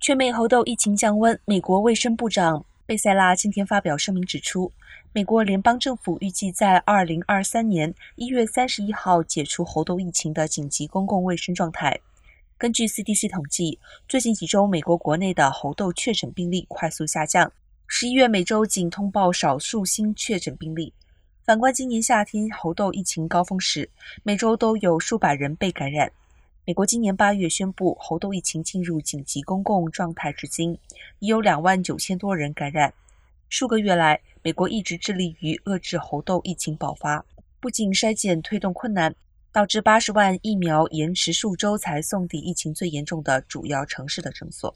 全美猴痘疫情降温，美国卫生部长贝塞拉今天发表声明指出，美国联邦政府预计在二零二三年一月三十一号解除猴痘疫情的紧急公共卫生状态。根据 CDC 统计，最近几周美国国内的猴痘确诊病例快速下降，十一月每周仅通报少数新确诊病例。反观今年夏天猴痘疫情高峰时，每周都有数百人被感染。美国今年八月宣布猴痘疫情进入紧急公共状态至今，已有两万九千多人感染。数个月来，美国一直致力于遏制猴痘疫情爆发，不仅筛检推动困难，导致八十万疫苗延迟数周才送抵疫情最严重的主要城市的诊所。